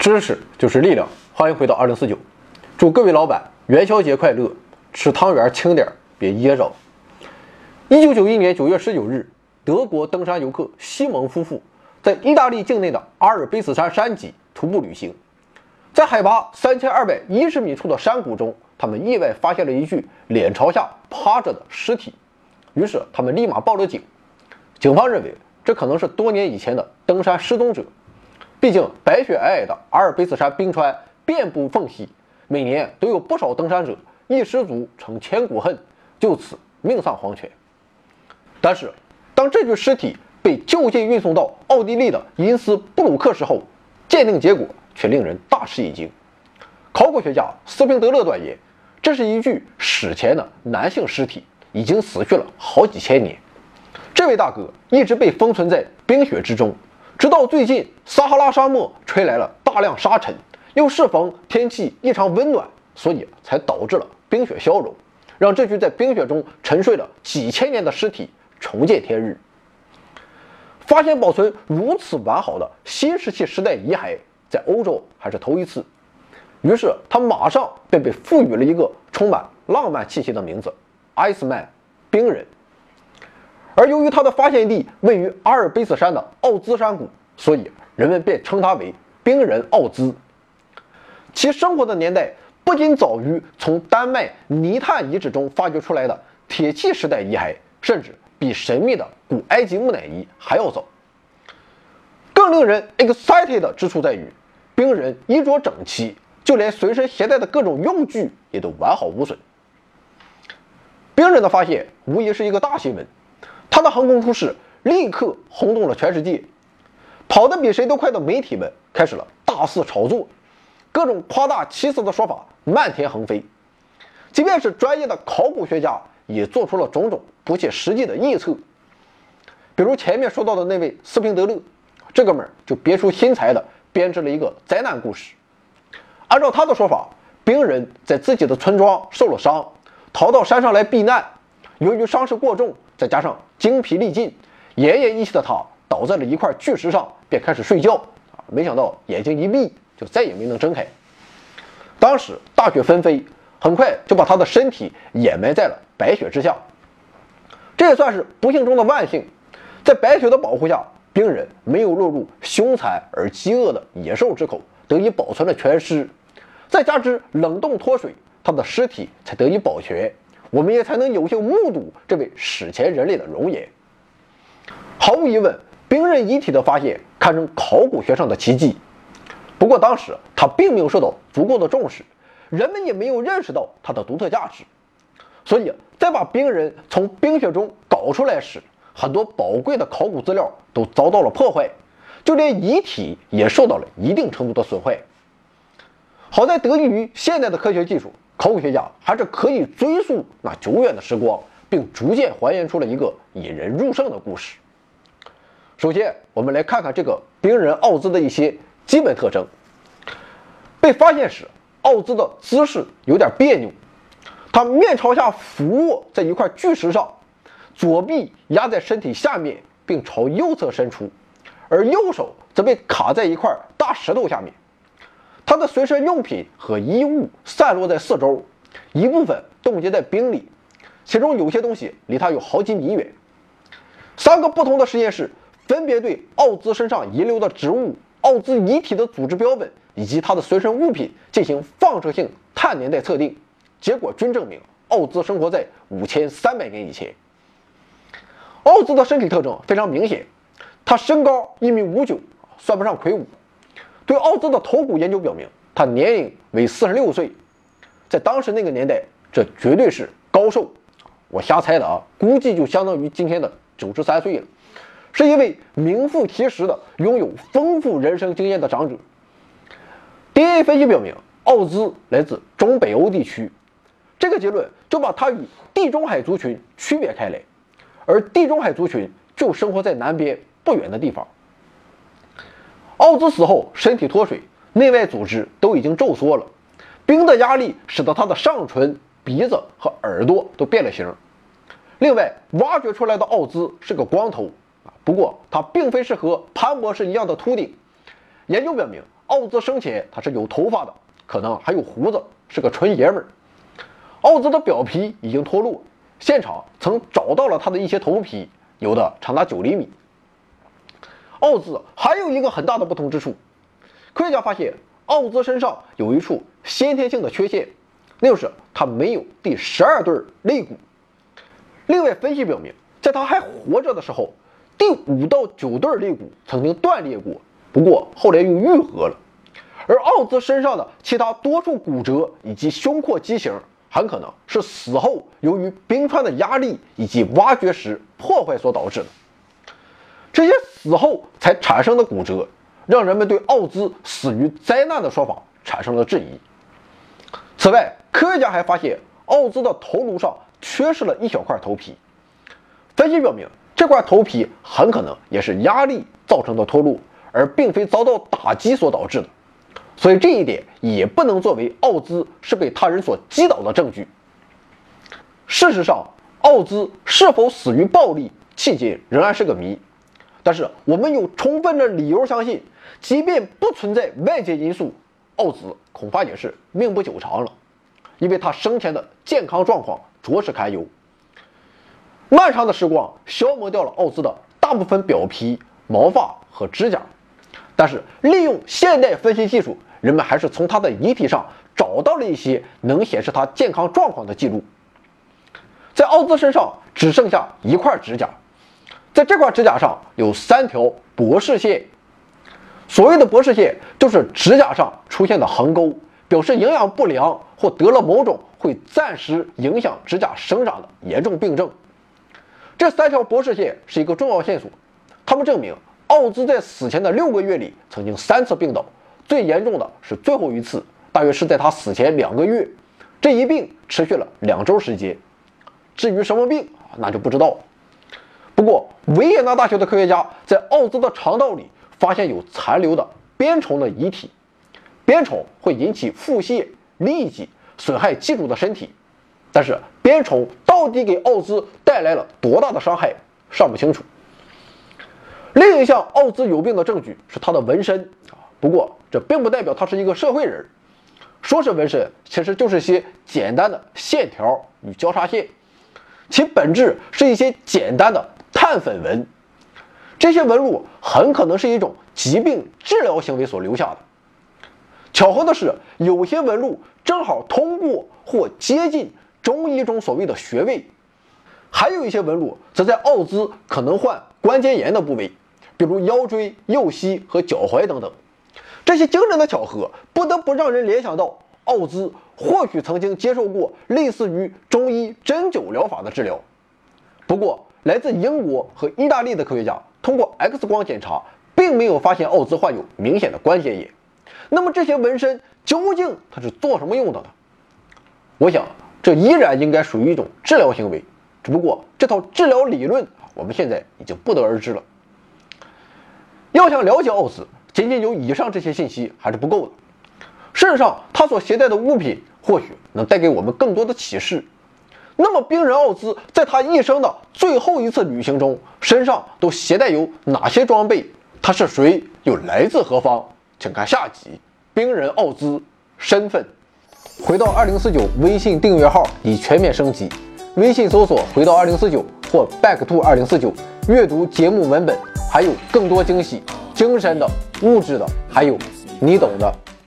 知识就是力量，欢迎回到二零四九。祝各位老板元宵节快乐，吃汤圆轻点别噎着。一九九一年九月十九日，德国登山游客西蒙夫妇在意大利境内的阿尔卑斯山山脊徒步旅行，在海拔三千二百一十米处的山谷中，他们意外发现了一具脸朝下趴着的尸体，于是他们立马报了警。警方认为这可能是多年以前的登山失踪者。毕竟白雪皑皑的阿尔卑斯山冰川遍布缝隙，每年都有不少登山者一失足成千古恨，就此命丧黄泉。但是，当这具尸体被就近运送到奥地利的因斯布鲁克时候，鉴定结果却令人大吃一惊。考古学家斯宾德勒断言，这是一具史前的男性尸体，已经死去了好几千年。这位大哥一直被封存在冰雪之中。直到最近，撒哈拉沙漠吹来了大量沙尘，又适逢天气异常温暖，所以才导致了冰雪消融，让这具在冰雪中沉睡了几千年的尸体重见天日。发现保存如此完好的新石器时代遗骸，在欧洲还是头一次，于是他马上便被赋予了一个充满浪漫气息的名字——艾斯曼，冰人。而由于它的发现地位于阿尔卑斯山的奥兹山谷，所以人们便称它为冰人奥兹。其生活的年代不仅早于从丹麦泥炭遗址中发掘出来的铁器时代遗骸，甚至比神秘的古埃及木乃伊还要早。更令人 excited 的之处在于，冰人衣着整齐，就连随身携带的各种用具也都完好无损。冰人的发现无疑是一个大新闻。他的横空出世立刻轰动了全世界，跑得比谁都快的媒体们开始了大肆炒作，各种夸大其词的说法漫天横飞。即便是专业的考古学家也做出了种种不切实际的臆测。比如前面说到的那位斯宾德勒，这哥们儿就别出心裁的编织了一个灾难故事。按照他的说法，冰人在自己的村庄受了伤，逃到山上来避难，由于伤势过重。再加上精疲力尽、奄奄一息的他倒在了一块巨石上，便开始睡觉。啊，没想到眼睛一闭，就再也没能睁开。当时大雪纷飞，很快就把他的身体掩埋在了白雪之下。这也算是不幸中的万幸，在白雪的保护下，冰人没有落入凶残而饥饿的野兽之口，得以保存了全尸。再加之冷冻脱水，他的尸体才得以保全。我们也才能有幸目睹这位史前人类的容颜。毫无疑问，冰人遗体的发现堪称考古学上的奇迹。不过当时他并没有受到足够的重视，人们也没有认识到它的独特价值。所以在把冰人从冰雪中搞出来时，很多宝贵的考古资料都遭到了破坏，就连遗体也受到了一定程度的损坏。好在得益于现代的科学技术。考古学家还是可以追溯那久远的时光，并逐渐还原出了一个引人入胜的故事。首先，我们来看看这个冰人奥兹的一些基本特征。被发现时，奥兹的姿势有点别扭，他面朝下俯卧在一块巨石上，左臂压在身体下面，并朝右侧伸出，而右手则被卡在一块大石头下面。他的随身用品和衣物散落在四周，一部分冻结在冰里，其中有些东西离他有好几米远。三个不同的实验室分别对奥兹身上遗留的植物、奥兹遗体的组织标本以及他的随身物品进行放射性碳年代测定，结果均证明奥兹生活在五千三百年以前。奥兹的身体特征非常明显，他身高一米五九，算不上魁梧。对奥兹的头骨研究表明，他年龄为四十六岁，在当时那个年代，这绝对是高寿。我瞎猜的啊，估计就相当于今天的九十三岁了，是一位名副其实的拥有丰富人生经验的长者。DNA 分析表明，奥兹来自中北欧地区，这个结论就把他与地中海族群区别开来，而地中海族群就生活在南边不远的地方。奥兹死后，身体脱水，内外组织都已经皱缩了。冰的压力使得他的上唇、鼻子和耳朵都变了形。另外，挖掘出来的奥兹是个光头啊，不过他并非是和潘博士一样的秃顶。研究表明，奥兹生前他是有头发的，可能还有胡子，是个纯爷们儿。奥兹的表皮已经脱落，现场曾找到了他的一些头皮，有的长达九厘米。奥兹还有一个很大的不同之处，科学家发现奥兹身上有一处先天性的缺陷，那就是他没有第十二对肋骨。另外，分析表明，在他还活着的时候，第五到九对肋骨曾经断裂过，不过后来又愈合了。而奥兹身上的其他多处骨折以及胸廓畸形，很可能是死后由于冰川的压力以及挖掘时破坏所导致的。这些死后才产生的骨折，让人们对奥兹死于灾难的说法产生了质疑。此外，科学家还发现奥兹的头颅上缺失了一小块头皮，分析表明这块头皮很可能也是压力造成的脱落，而并非遭到打击所导致的。所以这一点也不能作为奥兹是被他人所击倒的证据。事实上，奥兹是否死于暴力，迄今仍然是个谜。但是我们有充分的理由相信，即便不存在外界因素，奥兹恐怕也是命不久长了，因为他生前的健康状况着实堪忧。漫长的时光消磨掉了奥兹的大部分表皮、毛发和指甲，但是利用现代分析技术。人们还是从他的遗体上找到了一些能显示他健康状况的记录。在奥兹身上只剩下一块指甲，在这块指甲上有三条博士线。所谓的博士线，就是指甲上出现的横沟，表示营养不良或得了某种会暂时影响指甲生长的严重病症。这三条博士线是一个重要线索，它们证明奥兹在死前的六个月里曾经三次病倒。最严重的是最后一次，大约是在他死前两个月，这一病持续了两周时间。至于什么病那就不知道了。不过，维也纳大学的科学家在奥兹的肠道里发现有残留的鞭虫的遗体，鞭虫会引起腹泻、痢疾，损害寄主的身体。但是，鞭虫到底给奥兹带来了多大的伤害尚不清楚。另一项奥兹有病的证据是他的纹身。不过，这并不代表他是一个社会人。说是纹身，其实就是些简单的线条与交叉线，其本质是一些简单的碳粉纹。这些纹路很可能是一种疾病治疗行为所留下的。巧合的是，有些纹路正好通过或接近中医中所谓的穴位，还有一些纹路则在奥兹可能患关节炎的部位，比如腰椎、右膝和脚踝等等。这些惊人的巧合，不得不让人联想到奥兹或许曾经接受过类似于中医针灸疗法的治疗。不过，来自英国和意大利的科学家通过 X 光检查，并没有发现奥兹患有明显的关节炎。那么，这些纹身究竟它是做什么用的呢？我想，这依然应该属于一种治疗行为，只不过这套治疗理论我们现在已经不得而知了。要想了解奥兹，仅仅有以上这些信息还是不够的。事实上，他所携带的物品或许能带给我们更多的启示。那么，冰人奥兹在他一生的最后一次旅行中，身上都携带有哪些装备？他是谁？又来自何方？请看下集：冰人奥兹身份。回到二零四九微信订阅号已全面升级，微信搜索“回到二零四九”或 “back to 二零四九”，阅读节目文本，还有更多惊喜。精神的、物质的，还有你懂的。